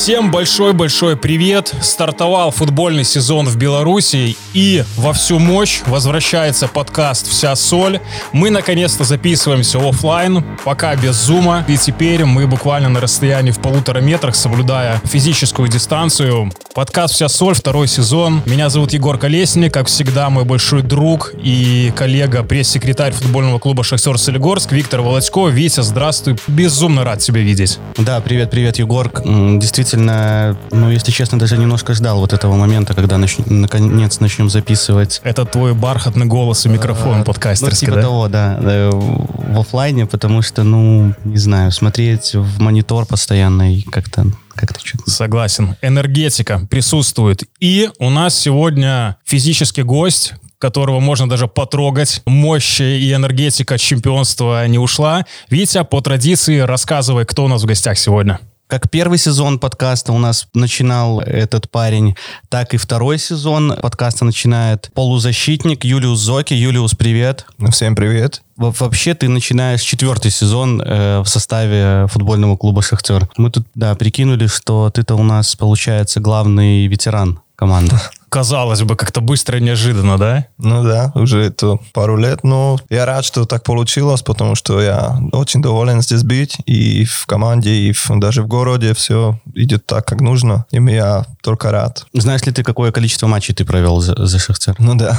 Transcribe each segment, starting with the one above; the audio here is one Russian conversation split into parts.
Всем большой-большой привет! Стартовал футбольный сезон в Беларуси и во всю мощь возвращается подкаст «Вся соль». Мы наконец-то записываемся офлайн, пока без зума, и теперь мы буквально на расстоянии в полутора метрах, соблюдая физическую дистанцию. Подкаст «Вся соль», второй сезон. Меня зовут Егор Колесник, как всегда, мой большой друг и коллега, пресс-секретарь футбольного клуба «Шахтер Солигорск» Виктор Володько. Витя, здравствуй, безумно рад тебя видеть. Да, привет-привет, Егор. Действительно, ну, если честно, даже немножко ждал вот этого момента, когда нач... наконец начнем записывать. Это твой бархатный голос и микрофон подкастерский, ну, типа да? того, да, в офлайне, потому что, ну, не знаю, смотреть в монитор постоянно и как-то как-то что-то. Согласен. Энергетика присутствует. И у нас сегодня физический гость, которого можно даже потрогать. Мощь и энергетика чемпионства не ушла. Витя, по традиции, рассказывай, кто у нас в гостях сегодня. Как первый сезон подкаста у нас начинал этот парень, так и второй сезон подкаста начинает полузащитник Юлиус Зоки. Юлиус, привет. Всем привет. Вообще ты начинаешь четвертый сезон э, в составе футбольного клуба «Шахтер». Мы тут, да, прикинули, что ты-то у нас, получается, главный ветеран команды. Казалось бы, как-то быстро и неожиданно, да? Ну да, уже это пару лет, но я рад, что так получилось, потому что я очень доволен здесь быть, и в команде, и в, даже в городе все идет так, как нужно, и я только рад. Знаешь ли ты, какое количество матчей ты провел за, за Шахтер? Ну да,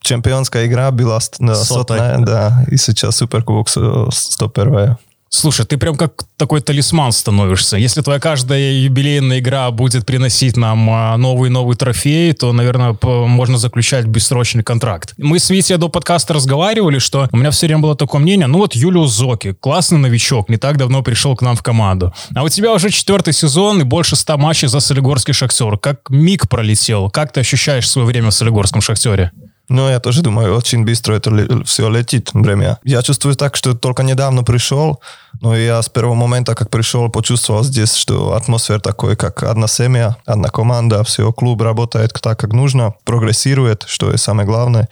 чемпионская игра была да, сотная, да, и сейчас Суперкубок 101 Слушай, ты прям как такой талисман становишься. Если твоя каждая юбилейная игра будет приносить нам новый-новый трофей, то, наверное, можно заключать бессрочный контракт. Мы с Витей до подкаста разговаривали, что у меня все время было такое мнение, ну вот Юлиус Зоки, классный новичок, не так давно пришел к нам в команду. А у тебя уже четвертый сезон и больше ста матчей за Солигорский Шахтер. Как миг пролетел. Как ты ощущаешь свое время в Солигорском Шахтере? Ну, я тоже думаю, очень быстро это все летит время. Я чувствую так, что только недавно пришел, но я с первого момента, как пришел, почувствовал здесь, что атмосфера такой, как одна семья, одна команда, все, клуб работает так, как нужно, прогрессирует, что и самое главное.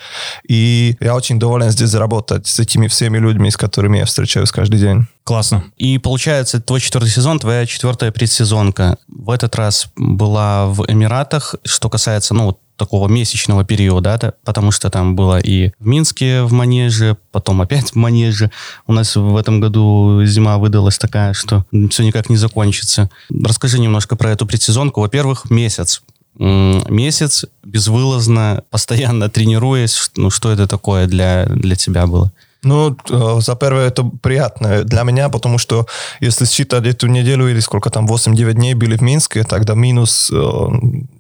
И я очень доволен здесь работать с этими всеми людьми, с которыми я встречаюсь каждый день. Классно. И получается, твой четвертый сезон, твоя четвертая предсезонка в этот раз была в Эмиратах. Что касается, ну, такого месячного периода, да, потому что там было и в Минске в Манеже, потом опять в Манеже. У нас в этом году зима выдалась такая, что все никак не закончится. Расскажи немножко про эту предсезонку. Во-первых, месяц месяц безвылазно, постоянно тренируясь. Ну, что это такое для, для тебя было? Ну, э, за первое, это приятно для меня, потому что если считать эту неделю или сколько там, 8-9 дней были в Минске, тогда минус, э,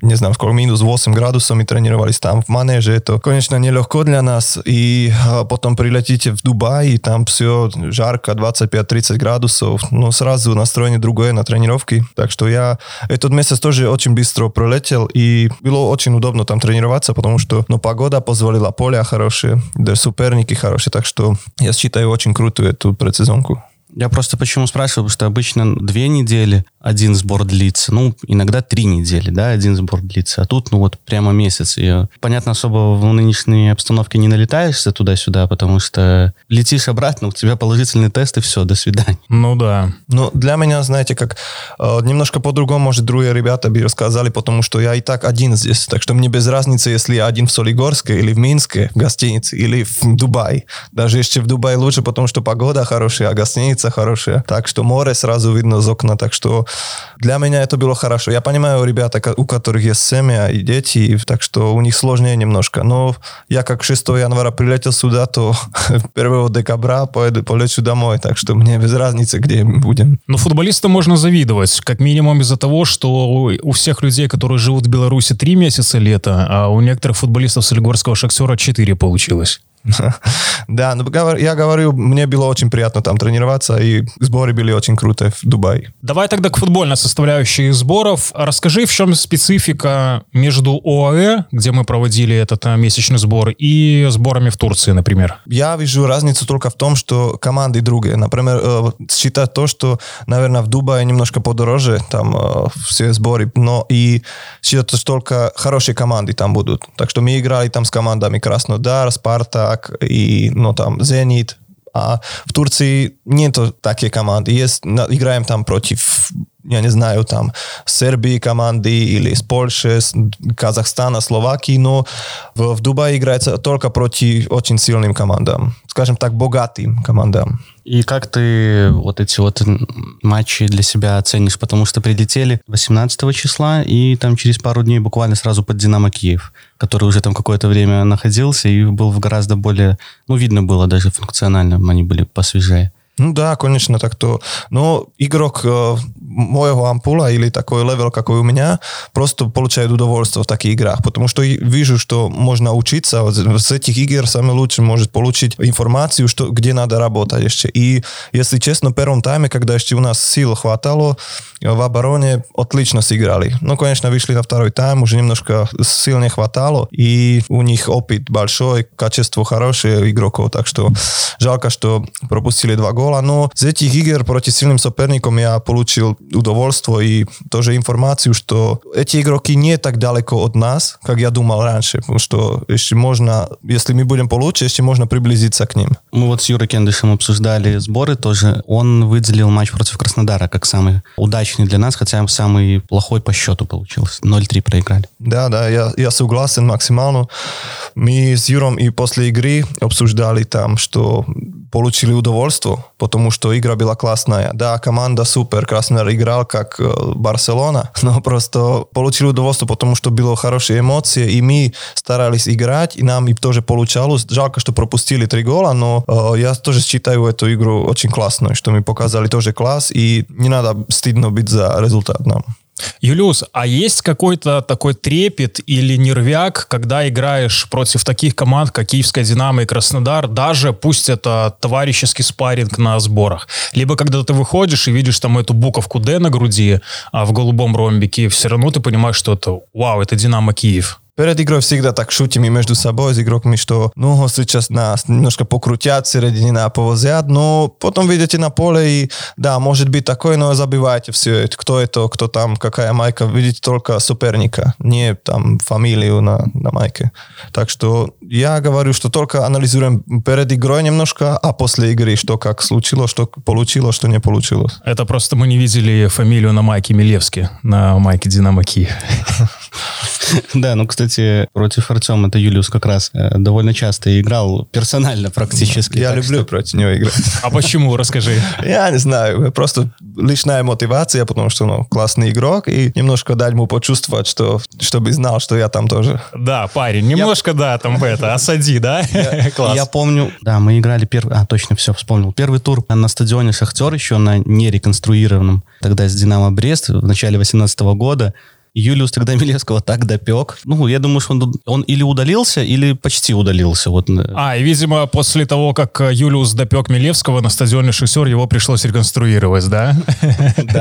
не знаю, сколько, минус 8 градусов мы тренировались там в манеже. Это, конечно, нелегко для нас. И э, потом прилетите в Дубай, и там все жарко, 25-30 градусов. Ну, сразу настроение другое на тренировки. Так что я этот месяц тоже очень быстро пролетел, и было очень удобно там тренироваться, потому что, ну, погода позволила, поле хорошие, да, суперники хорошие, так что я считаю очень крутую эту предсезонку. Я просто почему спрашиваю, потому что обычно две недели один сбор длится, ну, иногда три недели, да, один сбор длится, а тут, ну, вот прямо месяц. И, понятно, особо в нынешней обстановке не налетаешься туда-сюда, потому что летишь обратно, у тебя положительный тест, и все, до свидания. Ну, да. Ну, для меня, знаете, как э, немножко по-другому, может, другие ребята бы рассказали, потому что я и так один здесь, так что мне без разницы, если я один в Солигорске или в Минске, в гостинице, или в Дубае. Даже еще в Дубае лучше, потому что погода хорошая, а гостиница улица хорошая, так что море сразу видно с окна, так что для меня это было хорошо. Я понимаю, ребята, у которых есть семья и дети, так что у них сложнее немножко, но я как 6 января прилетел сюда, то 1 декабря поеду, полечу домой, так что мне без разницы, где будем. Но футболистам можно завидовать, как минимум из-за того, что у всех людей, которые живут в Беларуси 3 месяца лета, а у некоторых футболистов Солигорского Шахтера 4 получилось. Да, ну я говорю, мне было очень приятно там тренироваться, и сборы были очень крутые в Дубае. Давай тогда к футбольной составляющей сборов. Расскажи, в чем специфика между ОАЭ, где мы проводили этот э, месячный сбор, и сборами в Турции, например? Я вижу разницу только в том, что команды другие. Например, э, считать то, что, наверное, в Дубае немножко подороже, там э, все сборы, но и считать, что только хорошие команды там будут. Так что мы играли там с командами Краснодар, Спарта, Спартак и, ну, там, Зенит. А в Турции нету такие команды. Есть, играем там против я не знаю, там, Сербии команды или с Польши, Казахстана, Словакии, но в, в Дубае играется только против очень сильным командам, скажем так, богатым командам. И как ты вот эти вот матчи для себя оценишь? Потому что прилетели 18 числа, и там через пару дней буквально сразу под «Динамо Киев», который уже там какое-то время находился и был в гораздо более... Ну, видно было даже функционально, они были посвежее. Ну да, конечно, так то. Но игрок э, моего амплуа или такой level, какой у меня, просто получает удовольствие в таких играх, потому что вижу, что можно учиться. С этих игр самое лучшее может получить информацию, что, где надо работать еще. И, если честно, в первом тайме, когда еще у нас сил хватало, в обороне отлично сыграли. Ну, конечно, вышли на второй тайм, уже немножко сил не хватало, и у них опыт большой, качество хорошее игроков, так что жалко, что пропустили два гола, но с этих игр против сильным соперником я получил удовольствие и тоже информацию, что эти игроки не так далеко от нас, как я думал раньше, потому что еще можно, если мы будем получше, еще можно приблизиться к ним. Мы вот с Юрой Кендышем обсуждали сборы тоже. Он выделил матч против Краснодара как самый удачный для нас, хотя самый плохой по счету получился. 0-3 проиграли. Да, да, я, я согласен максимально. Мы с Юром и после игры обсуждали там, что получили удовольствие, потому что игра была классная. Да, команда супер, Краснодар играл как э, Барселона, но просто получили удовольствие, потому что было хорошие эмоции, и мы старались играть, и нам и тоже получалось. Жалко, что пропустили три гола, но э, я тоже считаю эту игру очень классной, что мы показали тоже класс, и не надо стыдно быть за результат нам. Юлиус, а есть какой-то такой трепет или нервяк, когда играешь против таких команд, как Киевская «Динамо» и «Краснодар», даже пусть это товарищеский спарринг на сборах? Либо когда ты выходишь и видишь там эту буковку «Д» на груди а в голубом ромбике, все равно ты понимаешь, что это «Вау, это «Динамо Киев». Перед игрой всегда так шутим и между собой с игроками, что ну сейчас нас немножко покрутят середине, повозят, но потом видите на поле и да, может быть такое, но забивайте все, кто это, кто там, какая майка, видите только соперника, не там фамилию на, на майке. Так что я говорю, что только анализируем перед игрой немножко, а после игры, что как случилось, что получилось, что не получилось. Это просто мы не видели фамилию на майке Милевски, на майке Динамо Киев. Да, ну, кстати, против Артема это Юлиус как раз э, довольно часто играл персонально практически. Я люблю что... против него играть. А почему? Расскажи. Я не знаю, просто личная мотивация, потому что, ну, классный игрок, и немножко дать ему почувствовать, что, чтобы знал, что я там тоже. Да, парень, немножко, я... да, там это, осади, да? Я, Класс. Я помню, да, мы играли первый, а, точно, все, вспомнил. Первый тур на стадионе «Шахтер» еще на нереконструированном, тогда с «Динамо Брест» в начале 18 года. Юлиус тогда Милевского так допек. Ну, я думаю, что он, он или удалился, или почти удалился. Вот. А, и, видимо, после того, как э, Юлиус допек Милевского на стадионе «Шесер», его пришлось реконструировать, да?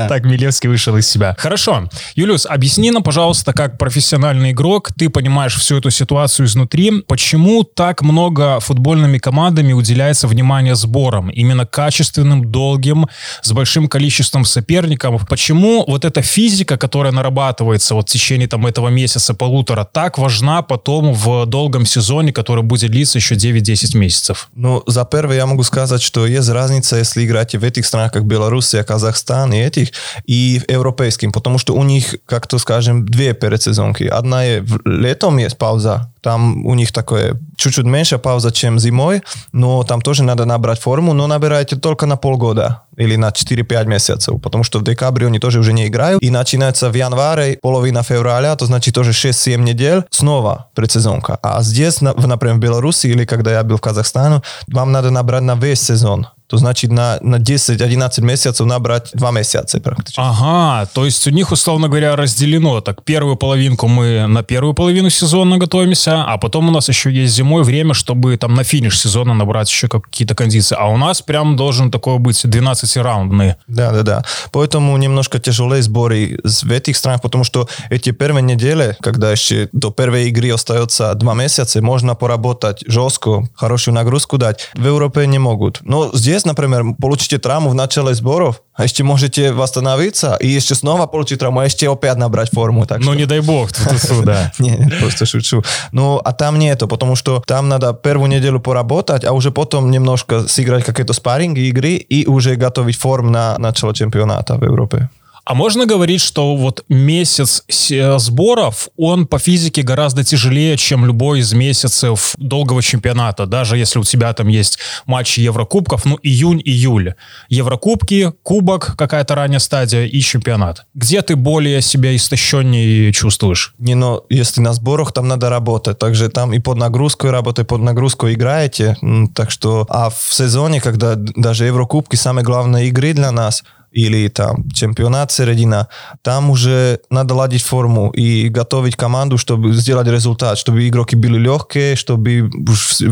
Так Милевский вышел из себя. Хорошо. Юлиус, объясни нам, пожалуйста, как профессиональный игрок, ты понимаешь всю эту ситуацию изнутри, почему так много футбольными командами уделяется внимание сборам, именно качественным, долгим, с большим количеством соперников? Почему вот эта физика, которая нарабатывается делается вот в течение там этого месяца, полутора, так важна потом в долгом сезоне, который будет длиться еще 9-10 месяцев? Ну, за первое я могу сказать, что есть разница, если играть в этих странах, как Белоруссия, Казахстан и этих, и в европейским, потому что у них, как то скажем, две передсезонки. Одна е летом есть пауза, там у них такое чуть-чуть меньше пауза, чем зимой, но там тоже надо набрать форму, но набираете только на полгода или на 4-5 месяцев, потому что в декабре они тоже уже не играют, и начинается в январе, половина февраля, то значит тоже 6-7 недель, снова предсезонка. А здесь, например, в Беларуси или когда я был в Казахстане, вам надо набрать на весь сезон. То значит на, на 10-11 месяцев набрать 2 месяца практически. Ага, то есть у них, условно говоря, разделено. Так, первую половинку мы на первую половину сезона готовимся, а потом у нас еще есть зимой время, чтобы там на финиш сезона набрать еще какие-то кондиции. А у нас прям должен такое быть 12-раундный. Да, да, да. Поэтому немножко тяжелее сборы в этих странах, потому что эти первые недели, когда еще до первой игры остается 2 месяца, можно поработать жестко, хорошую нагрузку дать. В Европе не могут. Но здесь здесь, например, получите травму в начале сборов, а еще можете восстановиться и еще снова получить травму, а еще опять набрать форму. Так ну, что... не дай бог, тут да. Не, просто шучу. Ну, а там нету, потому что там надо первую неделю поработать, а уже потом немножко сыграть какие-то спарринги игры и уже готовить форму на начало чемпионата в Европе. А можно говорить, что вот месяц сборов, он по физике гораздо тяжелее, чем любой из месяцев долгого чемпионата, даже если у тебя там есть матчи Еврокубков, ну, июнь-июль. Еврокубки, кубок, какая-то ранняя стадия и чемпионат. Где ты более себя истощеннее чувствуешь? Не, но если на сборах, там надо работать. Также там и под нагрузкой работать, под нагрузкой играете. Так что, а в сезоне, когда даже Еврокубки, самые главные игры для нас – или там чемпионат середина, там уже надо ладить форму и готовить команду, чтобы сделать результат, чтобы игроки были легкие, чтобы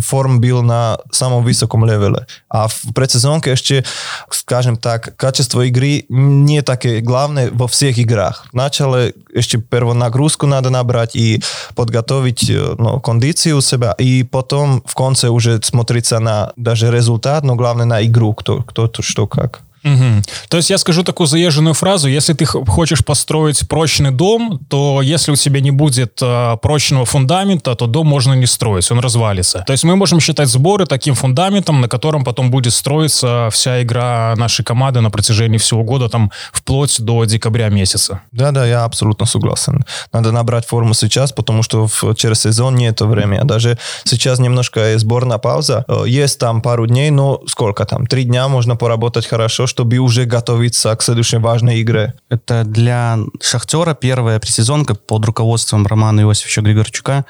форм был на самом высоком левеле. А в предсезонке еще, скажем так, качество игры не такое главное во всех играх. Вначале еще первую нагрузку надо набрать и подготовить ну, кондицию у себя, и потом в конце уже смотрится на даже результат, но главное на игру, кто, кто что как. Угу. То есть я скажу такую заезженную фразу, если ты хочешь построить прочный дом, то если у тебя не будет э, прочного фундамента, то дом можно не строить, он развалится. То есть мы можем считать сборы таким фундаментом, на котором потом будет строиться вся игра нашей команды на протяжении всего года, там вплоть до декабря месяца. Да-да, я абсолютно согласен. Надо набрать форму сейчас, потому что в, через сезон нет времени. Даже сейчас немножко сборная пауза. Э, есть там пару дней, но сколько там? Три дня можно поработать хорошо, чтобы уже готовиться к следующей важной игре. Это для Шахтера первая пресезонка под руководством Романа Иосифовича Григорчука.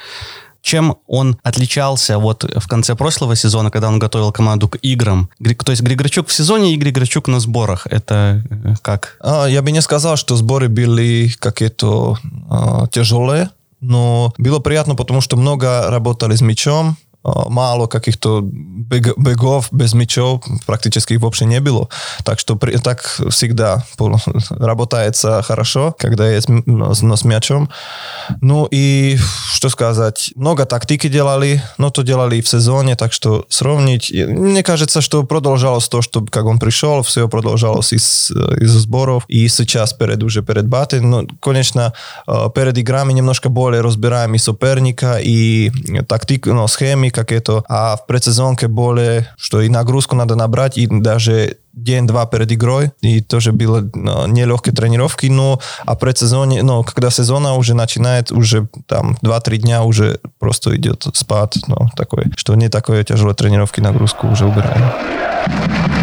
Чем он отличался вот в конце прошлого сезона, когда он готовил команду к играм? То есть Григорчук в сезоне и Григорчук на сборах. Это э, как? А, я бы не сказал, что сборы были какие-то а, тяжелые, но было приятно, потому что много работали с мячом, málo каких-то бег, бегов без мячов, практически их вообще не было. Так что при, так всегда работается хорошо, когда есть но, но с мячом. Ну и что сказать, много тактики делали, но то делали и в сезоне, так что сравнить, мне кажется, что продолжалось то, что как он пришел, все продолжалось из, из сборов, и сейчас перед уже перед баты, но, конечно, перед играми немножко более разбираем и соперника, и тактику, ну, схемы, как это, а в предсезонке более, что и нагрузку надо набрать, и даже день-два перед игрой, и тоже было ну, нелегкие тренировки, но а предсезоне, ну, когда сезона уже начинает, уже там 2-3 дня уже просто идет спад, ну, такой, что не такое тяжелые тренировки, нагрузку уже убираем.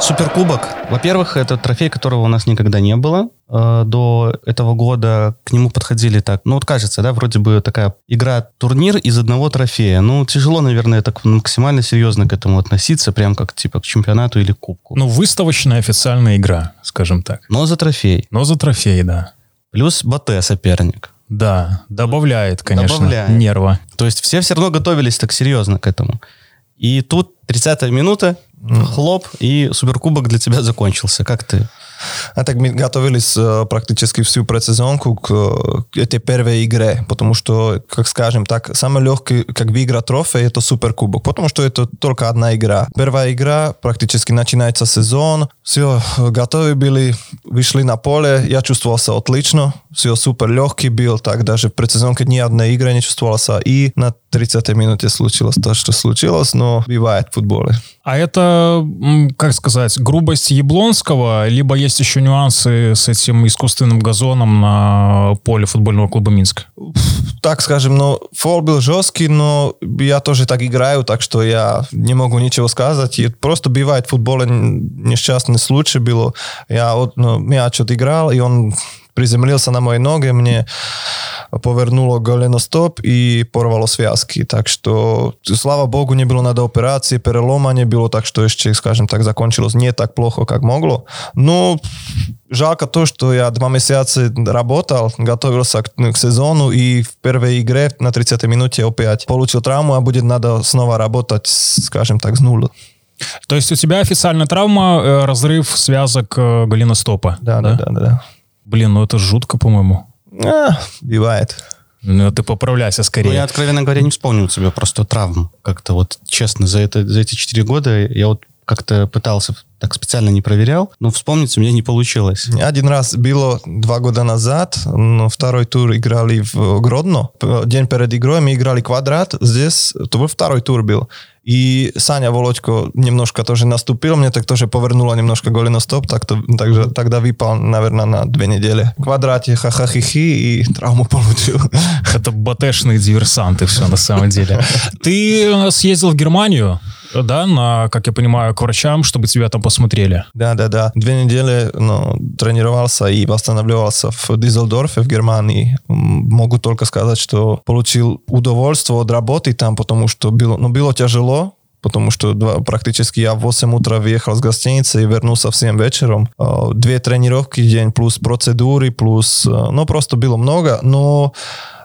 Суперкубок. Во-первых, это трофей, которого у нас никогда не было. Э, до этого года к нему подходили так, ну вот кажется, да, вроде бы такая игра-турнир из одного трофея. Ну, тяжело, наверное, так максимально серьезно к этому относиться, прям как типа к чемпионату или кубку. Ну, выставочная официальная игра, скажем так. Но за трофей. Но за трофей, да. Плюс Батэ соперник. Да, добавляет, конечно, добавляет. нерва. То есть все все равно готовились так серьезно к этому. И тут 30-я минута, хлоп, и суперкубок для тебя закончился. Как ты? А так мы готовились практически всю предсезонку к, к этой первой игре, потому что, как скажем так, самый легкий, как выиграть трофей, это суперкубок, потому что это только одна игра. Первая игра, практически начинается сезон, все, готовы были, вышли на поле, я чувствовался отлично, все супер легкий был, так даже в предсезонке ни одной игры не чувствовался, и на 30 минуте случилось то, что случилось, но бывает в футболе. А это, как сказать, грубость Яблонского, либо есть еще нюансы с этим искусственным газоном на поле футбольного клуба Минск? Так скажем, ну, фол был жесткий, но я тоже так играю, так что я не могу ничего сказать. И просто бывает в футболе несчастный случай было. Я вот, ну, мяч отыграл, и он приземлился на мои ноги, мне повернуло голеностоп и порвало связки. Так что, слава богу, не было надо операции, перелома не было, так что еще, скажем так, закончилось не так плохо, как могло. Но жалко то, что я два месяца работал, готовился к, к сезону и в первой игре на 30 минуте опять получил травму, а будет надо снова работать, скажем так, с нуля. То есть у тебя официальная травма, э, разрыв связок э, голеностопа? Да, да, да, да. да. Блин, ну это жутко, по-моему. А, бывает. Ну, ты поправляйся скорее. Ну, я, откровенно говоря, не вспомнил себе просто травм. Как-то вот, честно, за, это, за эти четыре года я вот как-то пытался так специально не проверял, но вспомнить у меня не получилось. Один раз было два года назад, но второй тур играли в Гродно. День перед игрой мы играли квадрат. Здесь, это был второй тур был. И Саня Володько немножко тоже наступил, мне так тоже повернуло немножко голеностоп, так то, также, тогда выпал, наверное, на две недели. В квадрате ха-ха-хи-хи и травму получил. Это батешные диверсанты все на самом деле. Ты съездил в Германию, да, на, как я понимаю, к врачам, чтобы тебя там посмотрели. Да, да, да. Две недели ну, тренировался и восстанавливался в Дизельдорфе в Германии. Могу только сказать, что получил удовольствие от работы там, потому что было, ну, было тяжело, потому что два, практически я в 8 утра въехал с гостиницы и вернулся в 7 вечером. Две тренировки в день, плюс процедуры, плюс... Ну, просто было много, но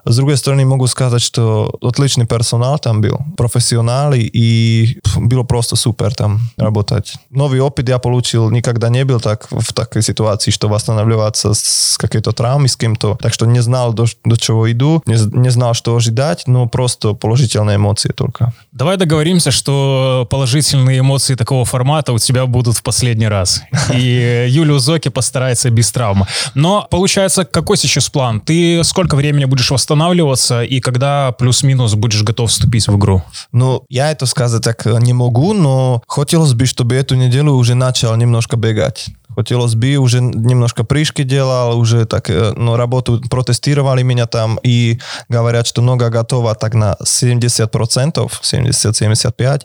с другой стороны, могу сказать, что отличный персонал там был, профессионалы, и было просто супер там работать. Новый опыт я получил, никогда не был так в такой ситуации, что восстанавливаться с какой-то травмой, с кем-то. Так что не знал, до, до чего иду, не, не знал, что ожидать, но просто положительные эмоции только. Давай договоримся, что положительные эмоции такого формата у тебя будут в последний раз. И Юлия Зоки постарается без травмы. Но получается, какой сейчас план? Ты сколько времени будешь восстанавливаться восстанавливаться, и когда плюс-минус будешь готов вступить в игру? Ну, я это сказать так не могу, но хотелось бы, чтобы эту неделю уже начал немножко бегать. Хотелось бы, уже немножко прыжки делал, уже так, ну, работу протестировали меня там и говорят, что нога готова так на 70%, 70-75%.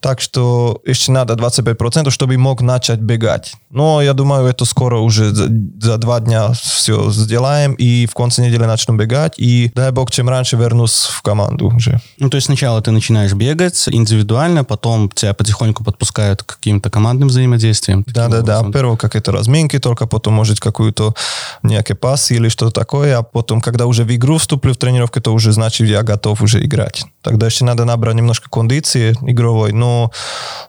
Так что еще надо 25%, чтобы мог начать бегать. Но я думаю, это скоро уже за, за два дня все сделаем, и в конце недели начну бегать, и дай бог, чем раньше вернусь в команду уже. Ну, то есть сначала ты начинаешь бегать индивидуально, потом тебя потихоньку подпускают к каким-то командным взаимодействиям. Да-да-да, первого какие-то разминки, только потом, может, какую-то некие пасы или что-то такое, а потом, когда уже в игру вступлю в тренировку, то уже значит, я готов уже играть. Тогда еще надо набрать немножко кондиции игровой, но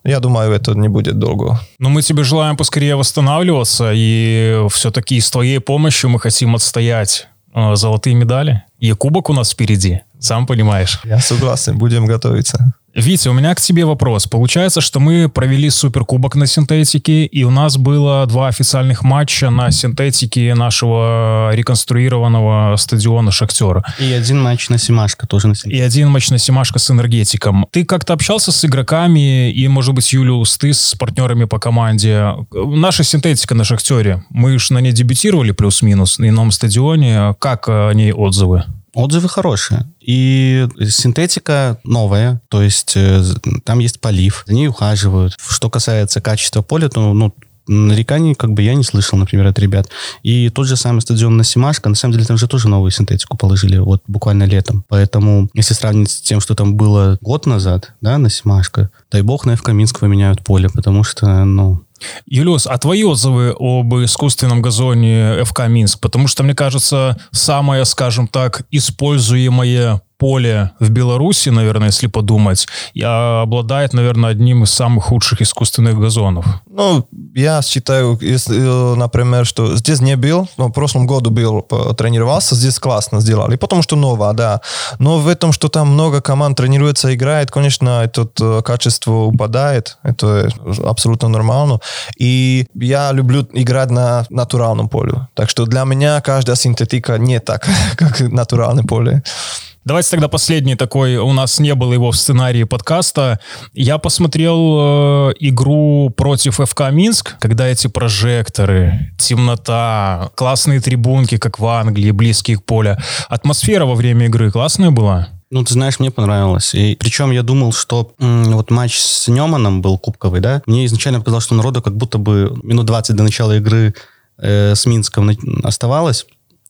я думаю, это не будет долго. Но мы тебе желаем поскорее восстанавливаться, и все-таки с твоей помощью мы хотим отстоять э, золотые медали. И кубок у нас впереди, сам понимаешь. Я согласен, будем готовиться. Витя, у меня к тебе вопрос. Получается, что мы провели суперкубок на синтетике, и у нас было два официальных матча на синтетике нашего реконструированного стадиона «Шахтера». И один матч на Симашко тоже на синтетике. И один матч на Симашко с энергетиком. Ты как-то общался с игроками, и, может быть, Юлиус, ты с партнерами по команде. Наша синтетика на «Шахтере», мы же на ней дебютировали плюс-минус на ином стадионе. Как о ней отзывы? Отзывы хорошие. И синтетика новая, то есть э, там есть полив, за ней ухаживают. Что касается качества поля, то ну, нареканий как бы я не слышал, например, от ребят. И тот же самый стадион на Симашко, на самом деле там же тоже новую синтетику положили вот буквально летом. Поэтому, если сравнить с тем, что там было год назад, да, на Симашко, дай бог на ФК Минск поменяют поле, потому что, ну, Юлиус, а твои отзывы об искусственном газоне ФК Минск? Потому что, мне кажется, самое, скажем так, используемое поле в Беларуси, наверное, если подумать, обладает, наверное, одним из самых худших искусственных газонов. Ну, я считаю, если, э, например, что здесь не был, но в прошлом году был, тренировался, здесь классно сделали, потому что новое, да. Но в этом, что там много команд тренируется, играет, конечно, это э, качество упадает, это абсолютно нормально. И я люблю играть на натуральном поле. Так что для меня каждая синтетика не так, как натуральное поле. Давайте тогда последний такой, у нас не было его в сценарии подкаста. Я посмотрел э, игру против ФК Минск, когда эти прожекторы, темнота, классные трибунки, как в Англии, близкие к полю. Атмосфера во время игры классная была? Ну, ты знаешь, мне понравилось. И причем я думал, что м, вот матч с Неманом был кубковый, да? Мне изначально показалось, что народу как будто бы минут 20 до начала игры э, с Минском оставалось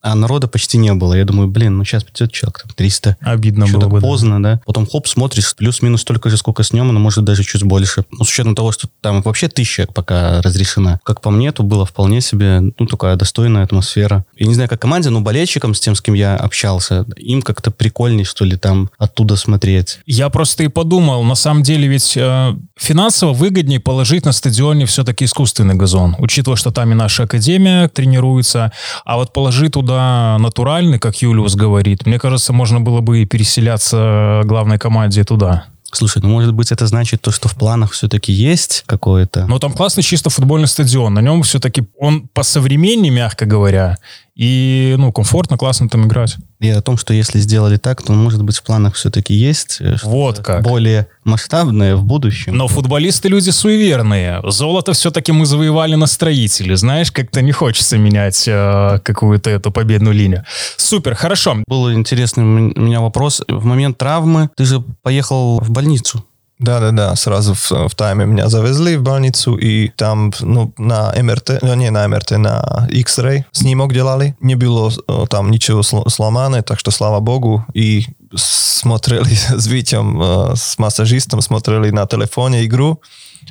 а народа почти не было. Я думаю, блин, ну сейчас придет человек, там, 300. Обидно было так бы. поздно, да. да. Потом хоп, смотришь, плюс-минус столько же, сколько с нем, но может даже чуть больше. Ну, с учетом того, что там вообще тысяча пока разрешена. Как по мне, то было вполне себе, ну, такая достойная атмосфера. Я не знаю, как команде, но болельщикам, с тем, с кем я общался, им как-то прикольней, что ли, там оттуда смотреть. Я просто и подумал, на самом деле ведь э, финансово выгоднее положить на стадионе все-таки искусственный газон, учитывая, что там и наша академия тренируется, а вот положить туда туда натуральный, как Юлиус говорит, мне кажется, можно было бы и переселяться главной команде туда. Слушай, ну может быть это значит то, что в планах все-таки есть какое-то... Но там классный чисто футбольный стадион. На нем все-таки он по современнее, мягко говоря, и, ну, комфортно, классно там играть. И о том, что если сделали так, то, может быть, в планах все-таки есть э, вот как. более масштабное в будущем. Но футболисты люди суеверные. Золото все-таки мы завоевали на строителе. Знаешь, как-то не хочется менять э, какую-то эту победную линию. Супер, хорошо. Был интересный у меня вопрос. В момент травмы ты же поехал в больницу. Да-да-да, сразу в, в тайме меня завезли в больницу, и там ну, на МРТ, ну, не на МРТ, на X-ray снимок делали. Не было э, там ничего сломано, так что слава богу. И смотрели с Витем, э, с массажистом, смотрели на телефоне игру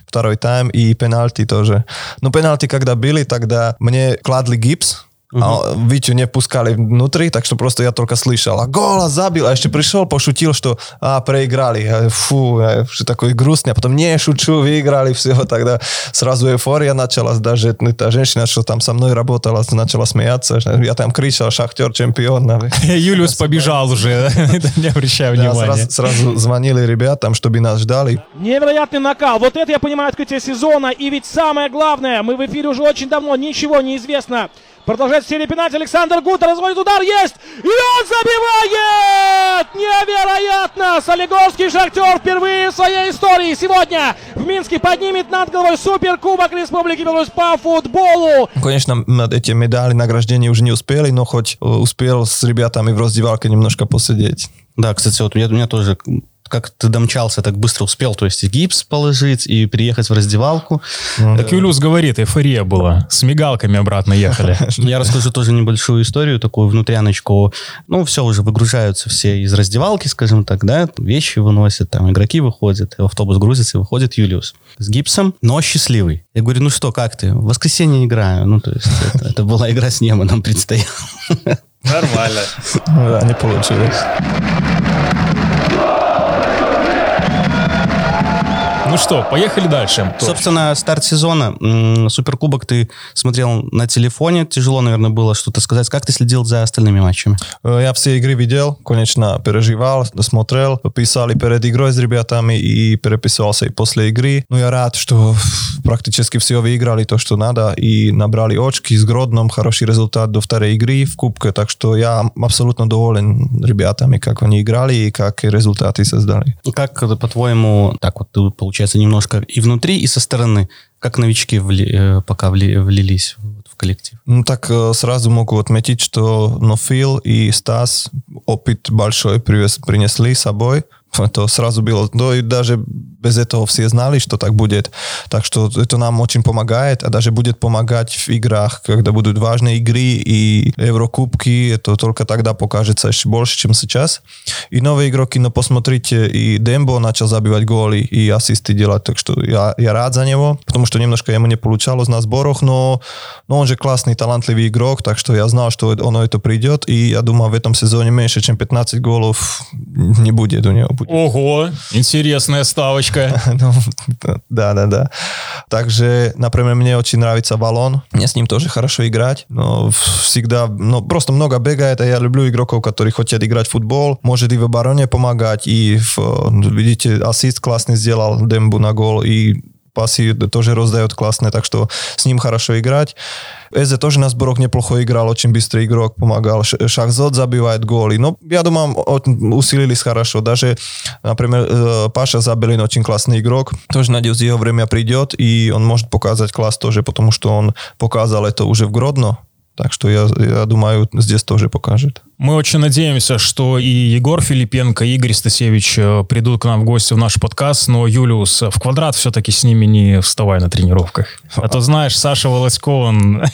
второй тайм и пенальти тоже. Но пенальти, когда были, тогда мне кладли гипс, А Витю не пускали внутри, так что просто я только слышал, а гола забил, а еще пришел, пошутил, что а, проиграли. Фу, что такой грустный, а потом не шучу, выиграли, все, тогда сразу эйфория началась, даже та женщина, что там со мной работала, начала смеяться, я там кричал, шахтер чемпион. Юлиус побежал уже, не обращай внимания. Сразу звонили ребятам, чтобы нас ждали. Невероятный накал, вот это я понимаю открытие сезона, и ведь самое главное, мы в эфире уже очень давно, ничего не известно Продолжает серия пенальти. Александр Гута разводит удар. Есть! И он забивает! Невероятно! Солигорский Шахтер впервые в своей истории сегодня в Минске поднимет над головой Суперкубок Республики Беларусь по футболу. Конечно, над эти медали награждения уже не успели, но хоть э, успел с ребятами в раздевалке немножко посидеть. Да, кстати, вот у меня, у меня тоже как ты домчался, так быстро успел, то есть и гипс положить, и приехать в раздевалку. Mm. Так Юлюс говорит, эйфория была. С мигалками обратно ехали. Я расскажу тоже небольшую историю, такую внутряночку. Ну, все, уже выгружаются все из раздевалки, скажем так, да, вещи выносят, там игроки выходят, автобус грузится, и выходит Юлиус с гипсом, но счастливый. Я говорю, ну что, как ты? В воскресенье играю. Ну, то есть это, это была игра с небом, нам предстояла. Нормально. Да, не получилось. Ну что, поехали дальше. Собственно, старт сезона. Суперкубок ты смотрел на телефоне. Тяжело, наверное, было что-то сказать. Как ты следил за остальными матчами? Э, я все игры видел, конечно, переживал, смотрел. Писали перед игрой с ребятами и переписывался и после игры. Ну, я рад, что практически все выиграли то, что надо, и набрали очки с Гродном, хороший результат до второй игры в Кубке, так что я абсолютно доволен ребятами, как они играли и как результаты создали. Как, по-твоему, так вот ты, получается, получается, немножко и внутри, и со стороны. Как новички вли, э, пока вли, влились в коллектив? Ну, так э, сразу могу отметить, что Нофил и Стас опыт большой привез, принесли с собой. Это сразу было. Ну, и даже без этого все знали, что так будет. Так что это нам очень помогает, а даже будет помогать в играх, когда будут важные игры и Еврокубки, это только тогда покажется еще больше, чем сейчас. И новые игроки, но посмотрите, и Дембо начал забивать голи и ассисты делать, так что я, я рад за него, потому что немножко ему не получалось на сборах, но, но он же классный, талантливый игрок, так что я знал, что оно это придет, и я думаю, в этом сезоне меньше, чем 15 голов не будет у него. Будет. Ого, интересная ставочка ну, да, да, да. Также, например, мне очень нравится баллон. Мне с ним тоже хорошо играть. Но всегда, ну, просто много бегает, а я люблю игроков, которые хотят играть в футбол. Может и в обороне помогать. И, в, видите, ассист классный сделал Дембу на гол. И пасы тоже раздает классные, так что с ним хорошо играть. Эзе тоже на сборах неплохо играл, очень быстрый игрок, помогал. Шахзот забивает голи. Но я думаю, усилились хорошо. Даже, например, э, Паша Забелин очень классный игрок. Тоже надеюсь, его время придет, и он может показать класс тоже, потому что он показал это уже в Гродно. Так что я, я думаю, здесь тоже покажет. Мы очень надеемся, что и Егор Филипенко, и Игорь Стасевич э, придут к нам в гости в наш подкаст, но, Юлиус, в квадрат все-таки с ними не вставай на тренировках. А то, знаешь, Саша Волосько, он...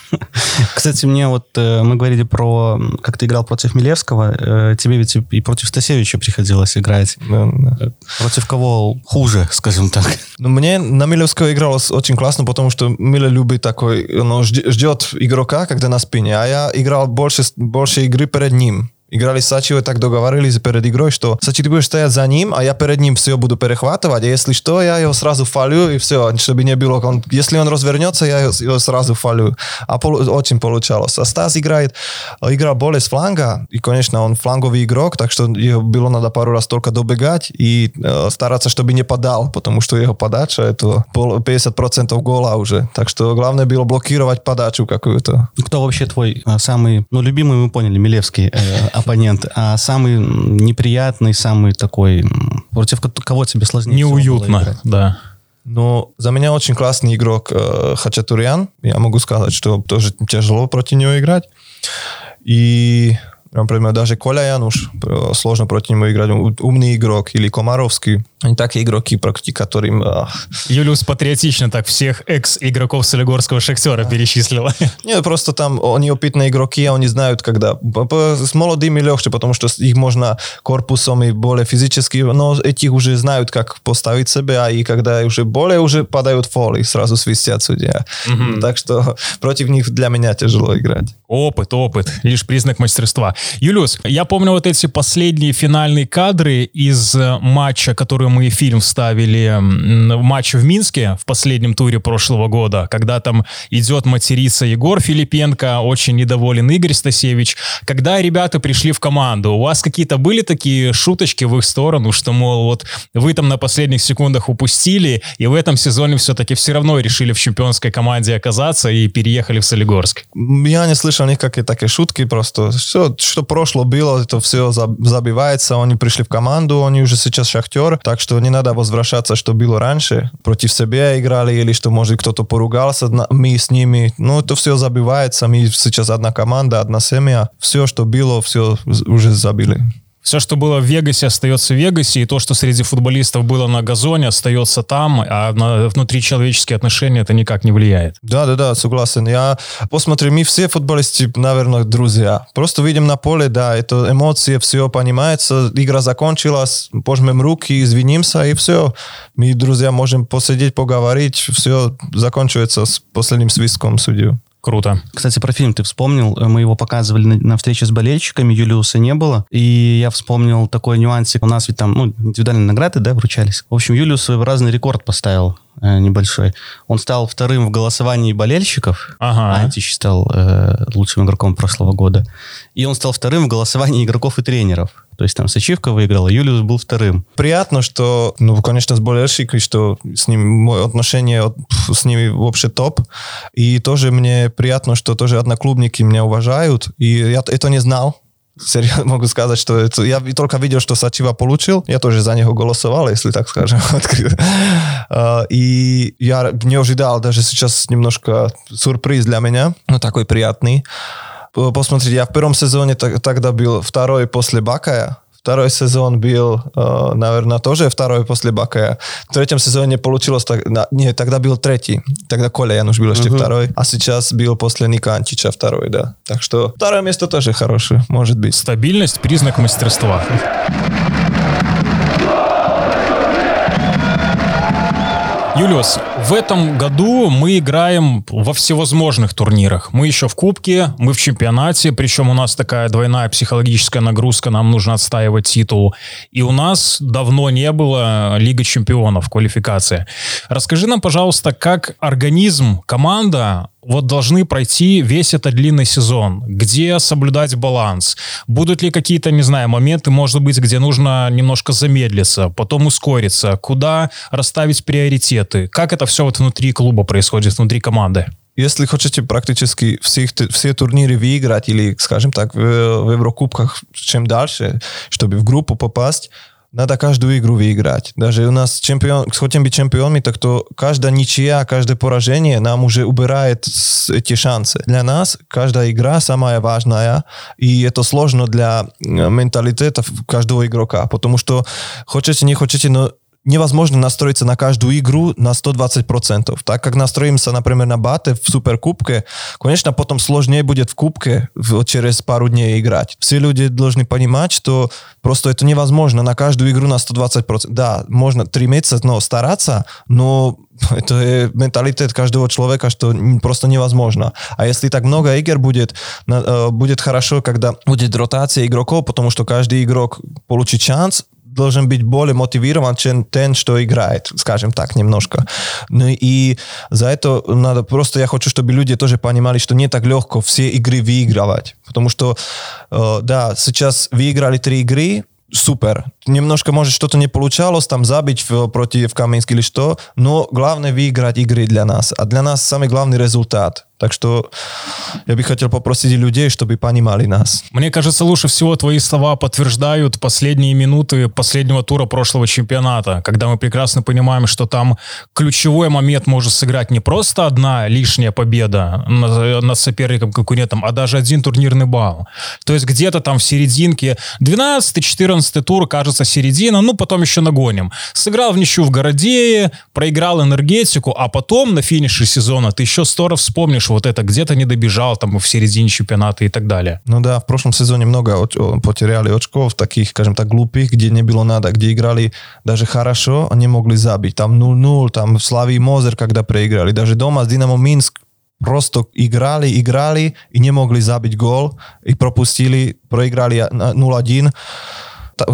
Кстати, мне вот, э, мы говорили про, как ты играл против Милевского, э, тебе ведь и против Стасевича приходилось играть. Да, да. Против кого хуже, скажем так? Ну, мне на Милевского игралось очень классно, потому что Миле любит такой, он ждет игрока, когда на спине, а я играл больше, больше игры перед ним. Играли с Сачио, так договорились перед игрой, что Сачи, ты будешь стоять за ним, а я перед ним все буду перехватывать, а если что, я его сразу фалю, и все, чтобы не было, он, если он развернется, я его сразу фалю. А пол, очень получалось. А Стас играет, игра более с фланга, и, конечно, он фланговый игрок, так что его было надо пару раз только добегать и э, стараться, чтобы не подал, потому что его подача это 50% гола уже. Так что главное было блокировать подачу какую-то. Кто вообще твой а, самый, ну, любимый, мы поняли, Милевский э, оппонент, а самый неприятный, самый такой, против кого тебе сложнее Неуютно, да. Но за меня очень классный игрок э, Хачатурян. Я могу сказать, что тоже тяжело против него играть. И Например, даже Коля Януш, сложно против него играть, умный игрок, или Комаровский. Они такие игроки, практически которым... Юлиус патриотично так всех экс-игроков Солигорского Шахтера перечислила. Нет, просто там они опытные игроки, они знают, когда... С молодыми легче, потому что их можно корпусом и более физически, но этих уже знают, как поставить себя, и когда уже более уже падают фолы, сразу свистят судья. Угу. Так что против них для меня тяжело играть. Опыт, опыт, лишь признак мастерства. Юлиус, я помню вот эти последние финальные кадры из э, матча, который мы фильм вставили, матч в Минске в последнем туре прошлого года, когда там идет материться Егор Филипенко, очень недоволен Игорь Стасевич. Когда ребята пришли в команду, у вас какие-то были такие шуточки в их сторону, что, мол, вот вы там на последних секундах упустили, и в этом сезоне все-таки все равно решили в чемпионской команде оказаться и переехали в Солигорск? Я не слышал никакие такие шутки, просто все, что прошло было, это все забивается, они пришли в команду, они уже сейчас шахтер, так что не надо возвращаться, что было раньше, против себя играли, или что, может, кто-то поругался, мы с ними, ну, это все забивается, мы сейчас одна команда, одна семья, все, что было, все уже забили все, что было в Вегасе, остается в Вегасе, и то, что среди футболистов было на газоне, остается там, а на внутричеловеческие отношения это никак не влияет. Да, да, да, согласен. Я посмотрю, мы все футболисты, наверное, друзья. Просто видим на поле, да, это эмоции, все понимается, игра закончилась, пожмем руки, извинимся, и все. Мы, друзья, можем посидеть, поговорить, все закончивается с последним свистком судью. Круто. Кстати, про фильм ты вспомнил. Мы его показывали на, на встрече с болельщиками, Юлиуса не было. И я вспомнил такой нюансик. У нас ведь там ну, индивидуальные награды, да, вручались. В общем, Юлиус своеобразный рекорд поставил э, небольшой. Он стал вторым в голосовании болельщиков. Ага. Антич стал э, лучшим игроком прошлого года. И он стал вторым в голосовании игроков и тренеров. То есть там Сачивка выиграла, Юлиус был вторым. Приятно, что, ну, конечно, с болельщиками, что с ним, мое отношение с ними вообще топ. И тоже мне приятно, что тоже одноклубники меня уважают. И я это не знал. Серьезно могу сказать, что это, я только видел, что Сачива получил, я тоже за него голосовал, если так скажем. А, и я не ожидал, даже сейчас немножко сюрприз для меня, но такой приятный посмотрите, я в первом сезоне тогда был второй после Бакая, Второй сезон был, э, наверное, тоже второй после Бакая. В третьем сезоне получилось так... Нет, тогда был третий. Тогда Коля Януш был еще uh-huh. второй. А сейчас был после Ника Антича второй, да. Так что второе место тоже хорошее, может быть. Стабильность – признак мастерства. Юлиус, в этом году мы играем во всевозможных турнирах. Мы еще в Кубке, мы в чемпионате, причем у нас такая двойная психологическая нагрузка, нам нужно отстаивать титул. И у нас давно не было Лига чемпионов, квалификация. Расскажи нам, пожалуйста, как организм, команда вот должны пройти весь этот длинный сезон, где соблюдать баланс, будут ли какие-то, не знаю, моменты, может быть, где нужно немножко замедлиться, потом ускориться, куда расставить приоритеты, как это все вот внутри клуба происходит, внутри команды? Если хотите практически все, все турниры выиграть или, скажем так, в, в Еврокубках чем дальше, чтобы в группу попасть, надо каждую игру выиграть. Даже у нас чемпион, хотим быть чемпионами, так то каждая ничья, каждое поражение нам уже убирает эти шансы. Для нас каждая игра самая важная, и это сложно для менталитета каждого игрока, потому что хотите, не хотите, но невозможно настроиться на каждую игру на 120%. Так как настроимся, например, на баты в Суперкубке, конечно, потом сложнее будет в Кубке через пару дней играть. Все люди должны понимать, что просто это невозможно на каждую игру на 120%. Да, можно три месяца но стараться, но это менталитет каждого человека, что просто невозможно. А если так много игр будет, э, будет хорошо, когда будет ротация игроков, потому что каждый игрок получит шанс, должен быть более мотивирован, чем тот, что играет, скажем так, немножко. Ну и за это надо просто, я хочу, чтобы люди тоже понимали, что не так легко все игры выигрывать. Потому что, э, да, сейчас выиграли три игры, супер. Немножко, может, что-то не получалось, там забить в, против Каменска или что, но главное выиграть игры для нас. А для нас самый главный результат. Так что я бы хотел попросить людей, чтобы понимали нас. Мне кажется, лучше всего твои слова подтверждают последние минуты последнего тура прошлого чемпионата, когда мы прекрасно понимаем, что там ключевой момент может сыграть не просто одна лишняя победа над соперником, конкурентом, а даже один турнирный балл. То есть где-то там в серединке 12-14 тур, кажется, середина, ну потом еще нагоним. Сыграл в ничью в Городее, проиграл энергетику, а потом на финише сезона ты еще сто раз вспомнишь вот это где-то не добежал там в середине чемпионата и так далее. Ну да, в прошлом сезоне много потеряли очков, таких, скажем так, глупых, где не было надо, где играли даже хорошо, они могли забить. Там 0-0, там в Славии Мозер, когда проиграли. Даже дома с Динамо Минск просто играли, играли и не могли забить гол, и пропустили, проиграли 0-1.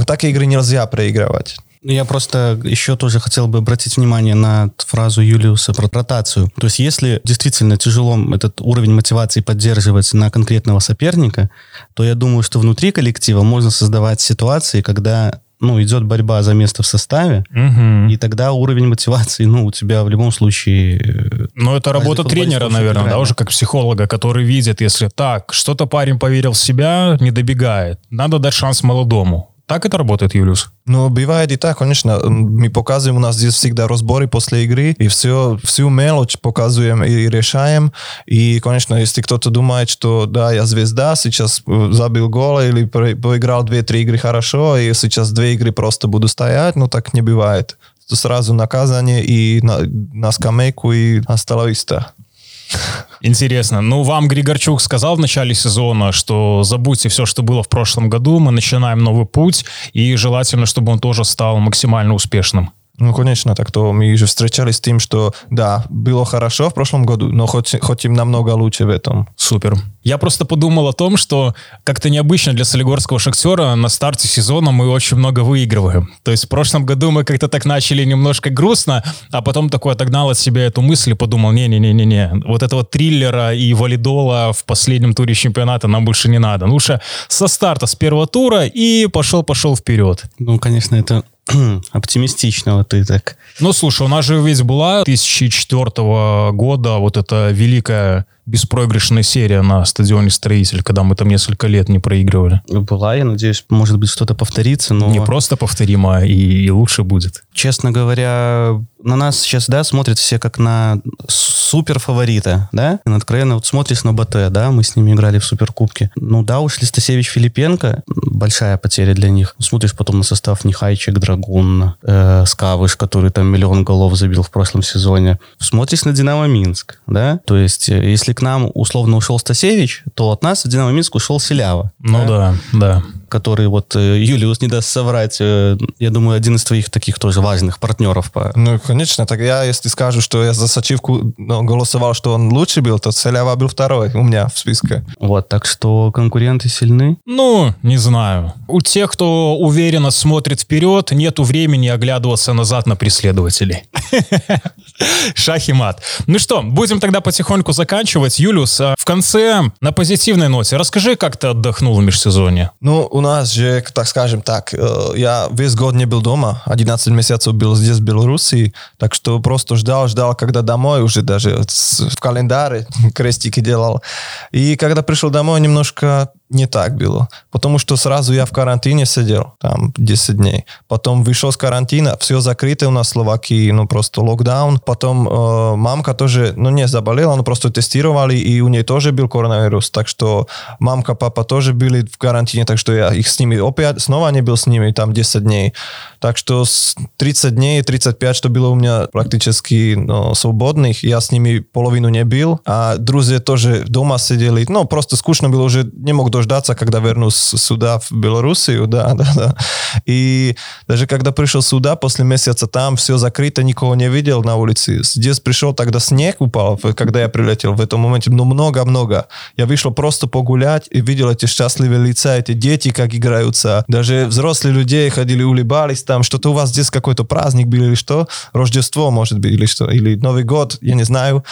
Такие игры нельзя проигрывать. Ну, я просто еще тоже хотел бы обратить внимание на фразу Юлиуса про ротацию. То есть если действительно тяжело этот уровень мотивации поддерживать на конкретного соперника, то я думаю, что внутри коллектива можно создавать ситуации, когда ну, идет борьба за место в составе, угу. и тогда уровень мотивации, ну, у тебя в любом случае... Ну, это работа тренера, наверное, да, уже как психолога, который видит, если так, что-то парень поверил в себя, не добегает, надо дать шанс молодому. Так это работает, Юлиус? Ну, бывает и так, конечно. Мы показываем, у нас здесь всегда разборы после игры, и все, всю мелочь показываем и решаем. И, конечно, если кто-то думает, что да, я звезда, сейчас э, забил гол или поиграл две-три игры хорошо, и сейчас две игры просто буду стоять, ну, так не бывает. Сразу наказание и на, на скамейку и осталовиста. Интересно. Ну, вам Григорчук сказал в начале сезона, что забудьте все, что было в прошлом году, мы начинаем новый путь, и желательно, чтобы он тоже стал максимально успешным. Ну, конечно, так то мы же встречались с тем, что да, было хорошо в прошлом году, но хоть, хоть им намного лучше в этом. Супер. Я просто подумал о том, что как-то необычно для солигорского шахтера на старте сезона мы очень много выигрываем. То есть в прошлом году мы как-то так начали немножко грустно, а потом такой отогнал от себя эту мысль и подумал, не-не-не-не-не, вот этого триллера и валидола в последнем туре чемпионата нам больше не надо. Лучше со старта, с первого тура и пошел-пошел вперед. Ну, конечно, это оптимистичного ты так. Ну, слушай, у нас же ведь была 2004 года вот эта великая беспроигрышная серия на стадионе «Строитель», когда мы там несколько лет не проигрывали. Была, я надеюсь, может быть, что-то повторится, но... Не просто повторимо, а и, и лучше будет. Честно говоря, на нас сейчас, да, смотрят все как на супер фаворита, да? И откровенно вот смотришь на БТ, да, мы с ними играли в суперкубке. Ну да, ушли Стасевич Филипенко, большая потеря для них. Смотришь потом на состав Нехайчик, Драгун, э, Скавыш, который там миллион голов забил в прошлом сезоне. Смотришь на Динамо Минск, да? То есть, э, если к нам условно ушел Стасевич, то от нас в Динамо Минск ушел Селява. Ну да, да. да который вот э, Юлиус не даст соврать, э, я думаю, один из твоих таких тоже важных партнеров. По... Ну, конечно, так я, если скажу, что я за Сачивку ну, голосовал, что он лучше был, то Селява был второй у меня в списке. Вот, так что конкуренты сильны? Ну, не знаю. У тех, кто уверенно смотрит вперед, нету времени оглядываться назад на преследователей. Шах и мат. Ну что, будем тогда потихоньку заканчивать. Юлиус, а в конце, на позитивной ноте, расскажи, как ты отдохнул в межсезонье. Ну, у нас же, так скажем так, я весь год не был дома, 11 месяцев был здесь, в Беларуси, так что просто ждал, ждал, когда домой, уже даже в календаре крестики делал. И когда пришел домой, немножко не так было. Потому что сразу я в карантине сидел, там 10 дней. Потом вышел с карантина, все закрыто у нас в Словакии, ну просто локдаун. Потом э, мамка тоже, ну не заболела, но просто тестировали, и у нее тоже был коронавирус. Так что мамка, папа тоже были в карантине, так что я их с ними опять, снова не был с ними, там 10 дней. Так что с 30 дней, 35, что было у меня практически ну, свободных, я с ними половину не был, а друзья тоже дома сидели. Ну, просто скучно было, уже не мог дождаться, когда вернусь сюда, в Белоруссию, да, да, да. И даже когда пришел сюда, после месяца там все закрыто, никого не видел на улице. Здесь пришел, тогда снег упал, когда я прилетел в этом моменте, ну, много-много. Я вышел просто погулять и видел эти счастливые лица, эти дети, как играются. Даже взрослые люди ходили, улыбались там, что-то у вас здесь какой-то праздник был или что, Рождество, может быть, или что, или Новый год, я не знаю.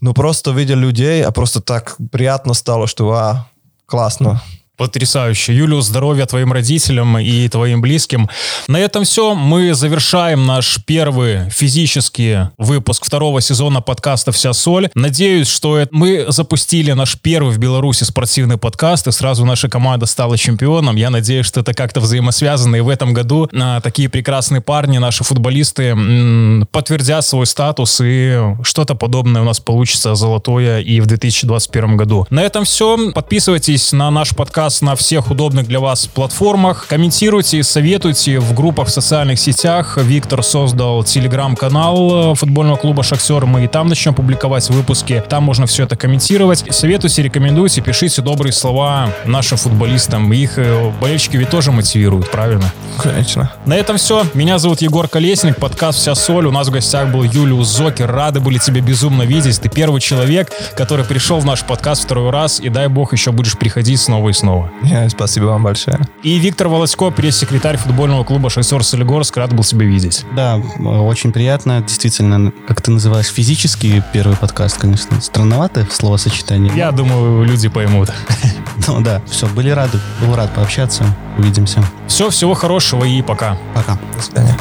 Но просто видел людей, а просто так приятно стало, что, а, классно. Потрясающе. Юлю, здоровья твоим родителям и твоим близким. На этом все. Мы завершаем наш первый физический выпуск второго сезона подкаста «Вся соль». Надеюсь, что мы запустили наш первый в Беларуси спортивный подкаст, и сразу наша команда стала чемпионом. Я надеюсь, что это как-то взаимосвязано, и в этом году а, такие прекрасные парни, наши футболисты, м, подтвердят свой статус, и что-то подобное у нас получится золотое и в 2021 году. На этом все. Подписывайтесь на наш подкаст на всех удобных для вас платформах. Комментируйте советуйте в группах в социальных сетях. Виктор создал телеграм-канал футбольного клуба «Шахтер». Мы и там начнем публиковать выпуски. Там можно все это комментировать. Советуйте, рекомендуйте, пишите добрые слова нашим футболистам. Их э, болельщики ведь тоже мотивируют, правильно? Конечно. На этом все. Меня зовут Егор Колесник, подкаст «Вся соль». У нас в гостях был Юлиус Зокер. Рады были тебя безумно видеть. Ты первый человек, который пришел в наш подкаст второй раз, и дай бог еще будешь приходить снова и снова снова. Yeah, спасибо вам большое. И Виктор Волосько, пресс-секретарь футбольного клуба «Шахтер Солигорск», рад был себя видеть. Да, очень приятно. Действительно, как ты называешь, физический первый подкаст, конечно. Странновато словосочетание. Я думаю, люди поймут. Ну да, все, были рады. Был рад пообщаться. Увидимся. Все, всего хорошего и пока. Пока. До свидания.